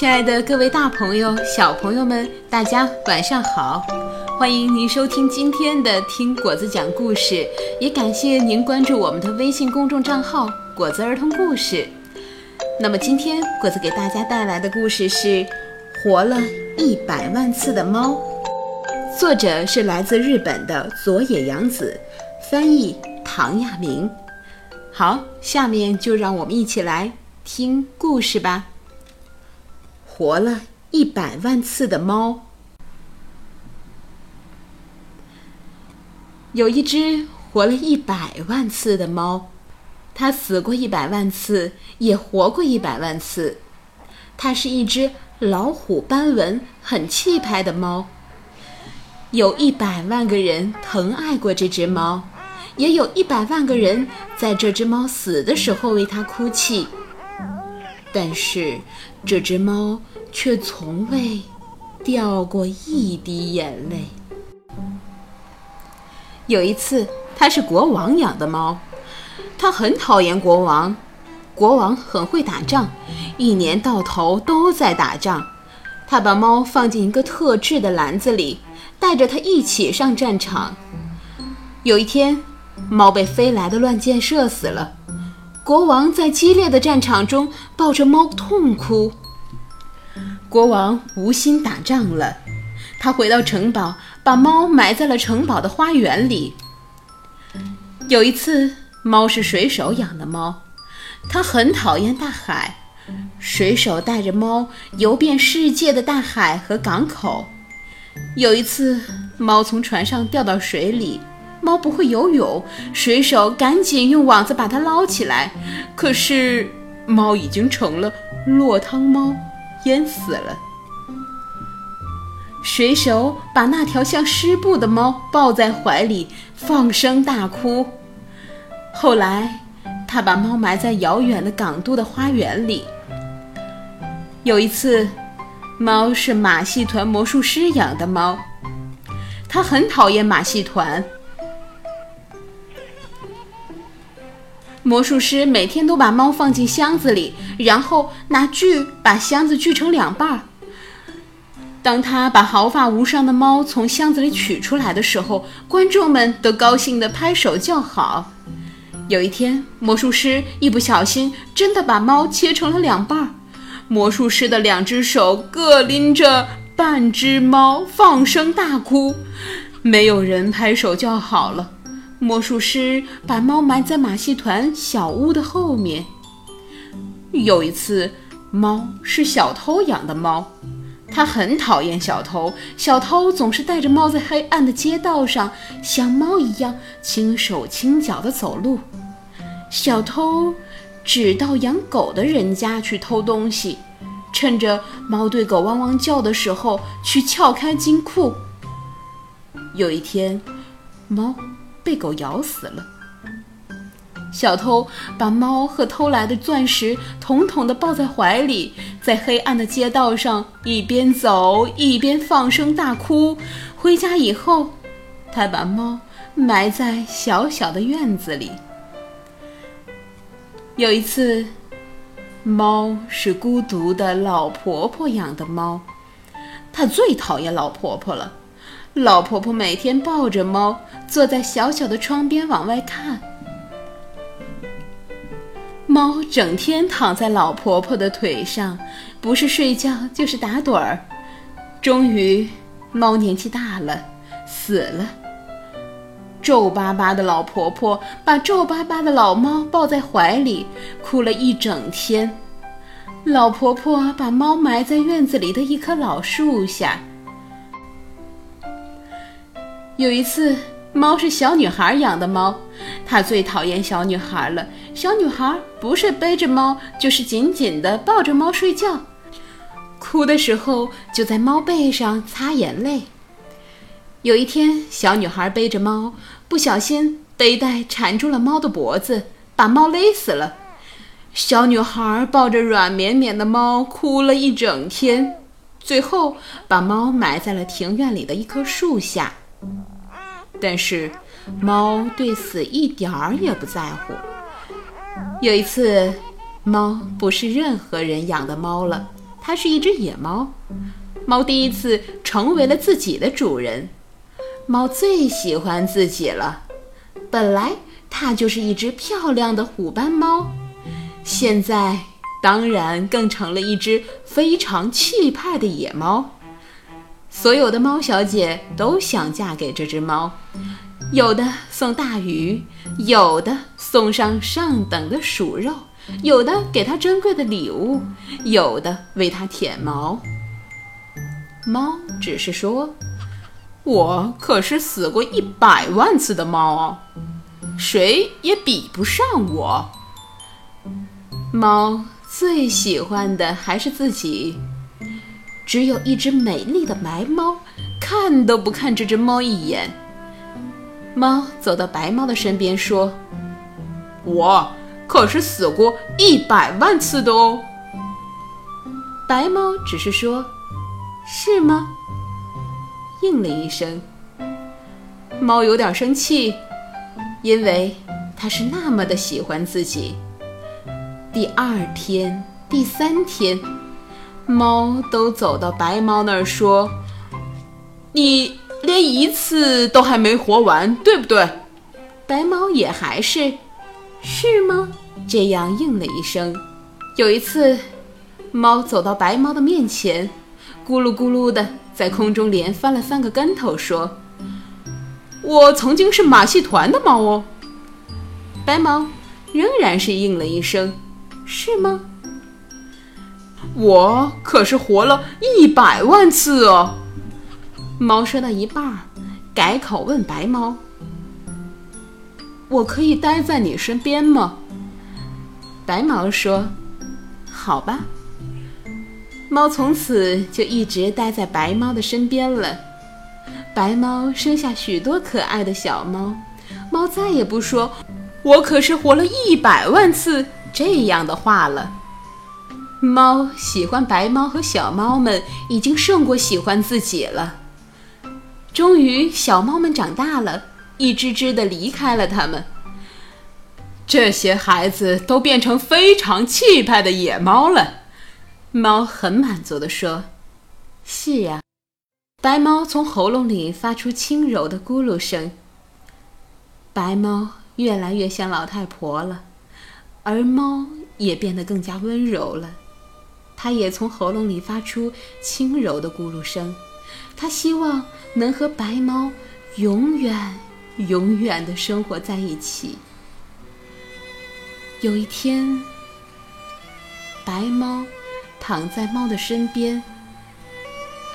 亲爱的各位大朋友、小朋友们，大家晚上好！欢迎您收听今天的《听果子讲故事》，也感谢您关注我们的微信公众账号“果子儿童故事”。那么今天果子给大家带来的故事是《活了一百万次的猫》，作者是来自日本的佐野洋子，翻译唐亚明。好，下面就让我们一起来听故事吧。活了一百万次的猫，有一只活了一百万次的猫，它死过一百万次，也活过一百万次。它是一只老虎斑纹、很气派的猫。有一百万个人疼爱过这只猫，也有一百万个人在这只猫死的时候为它哭泣。但是，这只猫却从未掉过一滴眼泪。有一次，它是国王养的猫，它很讨厌国王。国王很会打仗，一年到头都在打仗。他把猫放进一个特制的篮子里，带着它一起上战场。有一天，猫被飞来的乱箭射死了。国王在激烈的战场中抱着猫痛哭。国王无心打仗了，他回到城堡，把猫埋在了城堡的花园里。有一次，猫是水手养的猫，它很讨厌大海。水手带着猫游遍世界的大海和港口。有一次，猫从船上掉到水里。猫不会游泳，水手赶紧用网子把它捞起来。可是，猫已经成了落汤猫，淹死了。水手把那条像湿布的猫抱在怀里，放声大哭。后来，他把猫埋在遥远的港都的花园里。有一次，猫是马戏团魔术师养的猫，它很讨厌马戏团。魔术师每天都把猫放进箱子里，然后拿锯把箱子锯成两半儿。当他把毫发无伤的猫从箱子里取出来的时候，观众们都高兴地拍手叫好。有一天，魔术师一不小心，真的把猫切成了两半儿。魔术师的两只手各拎着半只猫，放声大哭。没有人拍手叫好了。魔术师把猫埋在马戏团小屋的后面。有一次，猫是小偷养的猫，它很讨厌小偷。小偷总是带着猫在黑暗的街道上，像猫一样轻手轻脚地走路。小偷只到养狗的人家去偷东西，趁着猫对狗汪汪叫的时候去撬开金库。有一天，猫。被狗咬死了。小偷把猫和偷来的钻石统统地抱在怀里，在黑暗的街道上一边走一边放声大哭。回家以后，他把猫埋在小小的院子里。有一次，猫是孤独的老婆婆养的猫，它最讨厌老婆婆了。老婆婆每天抱着猫，坐在小小的窗边往外看。猫整天躺在老婆婆的腿上，不是睡觉就是打盹儿。终于，猫年纪大了，死了。皱巴巴的老婆婆把皱巴巴的老猫抱在怀里，哭了一整天。老婆婆把猫埋在院子里的一棵老树下。有一次，猫是小女孩养的猫，她最讨厌小女孩了。小女孩不是背着猫，就是紧紧地抱着猫睡觉，哭的时候就在猫背上擦眼泪。有一天，小女孩背着猫，不小心背带缠住了猫的脖子，把猫勒死了。小女孩抱着软绵绵的猫哭了一整天，最后把猫埋在了庭院里的一棵树下。但是，猫对死一点儿也不在乎。有一次，猫不是任何人养的猫了，它是一只野猫。猫第一次成为了自己的主人。猫最喜欢自己了。本来它就是一只漂亮的虎斑猫，现在当然更成了一只非常气派的野猫。所有的猫小姐都想嫁给这只猫，有的送大鱼，有的送上上等的鼠肉，有的给它珍贵的礼物，有的为它舔毛。猫只是说：“我可是死过一百万次的猫哦，谁也比不上我。”猫最喜欢的还是自己。只有一只美丽的白猫，看都不看这只猫一眼。猫走到白猫的身边说：“我可是死过一百万次的哦。”白猫只是说：“是吗？”应了一声。猫有点生气，因为它是那么的喜欢自己。第二天，第三天。猫都走到白猫那儿说：“你连一次都还没活完，对不对？”白猫也还是，是吗？这样应了一声。有一次，猫走到白猫的面前，咕噜咕噜的在空中连翻了三个跟头，说：“我曾经是马戏团的猫哦。”白猫仍然是应了一声：“是吗？”我可是活了一百万次哦！猫说到一半，改口问白猫：“我可以待在你身边吗？”白猫说：“好吧。”猫从此就一直待在白猫的身边了。白猫生下许多可爱的小猫，猫再也不说“我可是活了一百万次”这样的话了。猫喜欢白猫和小猫们已经胜过喜欢自己了。终于，小猫们长大了，一只只的离开了它们。这些孩子都变成非常气派的野猫了。猫很满足地说：“是呀。”白猫从喉咙里发出轻柔的咕噜声。白猫越来越像老太婆了，而猫也变得更加温柔了。它也从喉咙里发出轻柔的咕噜声，它希望能和白猫永远、永远的生活在一起。有一天，白猫躺在猫的身边，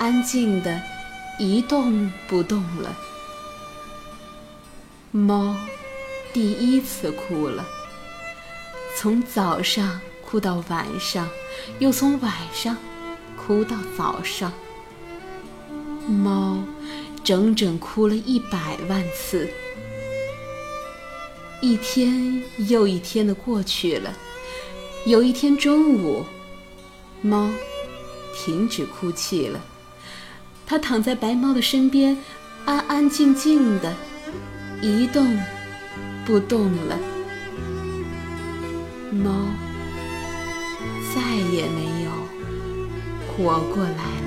安静的一动不动了。猫第一次哭了，从早上。哭到晚上，又从晚上哭到早上。猫整整哭了一百万次。一天又一天的过去了。有一天中午，猫停止哭泣了。它躺在白猫的身边，安安静静的，一动不动了。猫。再也没有活过来了。